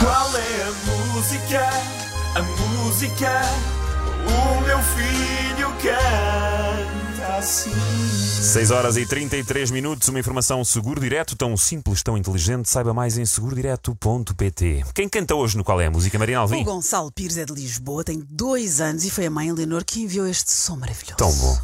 Qual é a música? A música? O meu filho canta assim. 6 horas e 33 minutos, uma informação seguro direto, tão simples, tão inteligente. Saiba mais em segurodireto.pt. Quem canta hoje no Qual é a Música, Mariana O Alvim? Gonçalo Pires é de Lisboa, tem dois anos e foi a mãe Leonor que enviou este som maravilhoso. Tão bom.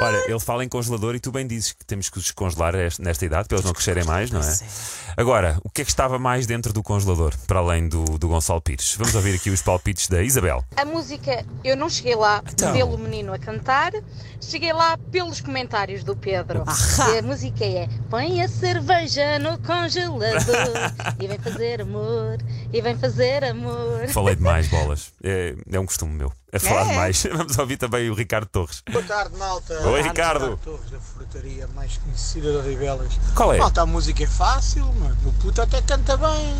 Olha, ele fala em congelador e tu bem dizes que temos que os descongelar est- nesta idade para eles não crescerem mais, não é? É. Agora, o que é que estava mais dentro do congelador, para além do, do Gonçalo Pires? Vamos ouvir aqui os palpites da Isabel. A música, eu não cheguei lá Então. pelo menino a cantar, cheguei lá pelos comentários do Pedro. Ahá. E a música é Põe a cerveja no congelador e vem fazer amor, e vem fazer amor. Falei demais, bolas. É, é um costume meu. É falar É? demais. Vamos ouvir também o Ricardo Torres. Boa tarde, malta. Oi, Ricardo. Ricardo Torres, da frutaria mais conhecida de Odivelas. Qual é? Malta, a música é fácil, mano. O puto até canta bem.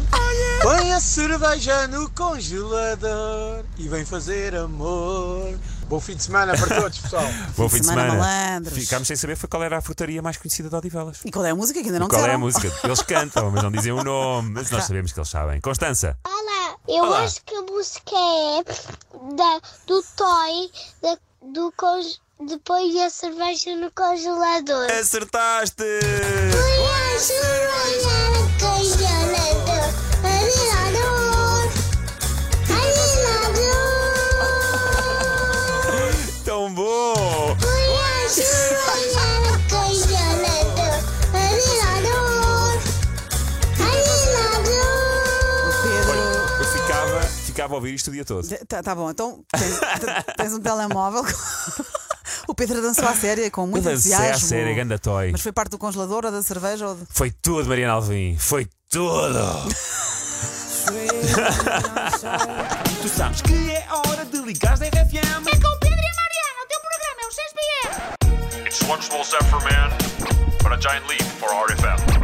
Põe a cerveja no congelador e vem fazer amor. Bom fim de semana para todos, pessoal. Bom fim de semana, semana. malandros. Ficámos sem saber foi qual era a frutaria mais conhecida de Odivelas. E qual é a música que ainda não qual é disseram? a música? Eles cantam, mas não dizem o nome. Mas nós sabemos que eles sabem. Constança. Olá, eu Olá. acho que a música é da, do Toy, da, do cons, depois a cerveja no congelador. Acertaste! Põe a cerveja ficava, ficava a ouvir isto o dia todo. Tá, tá bom, então tens, tens um telemóvel. o Pedro dançou à séria com muito Eu dancei à entusiasmo. série, ganda toy. Mas foi parte do congelador ou da cerveja? Ou de... Foi tudo, Mariana Alvim. Foi tudo! Tu sabes que é hora de ligar da RFM. É com o Pedro e a Mariana, o teu programa é o 6BR. It's one small step for man, but a giant leap for RFM.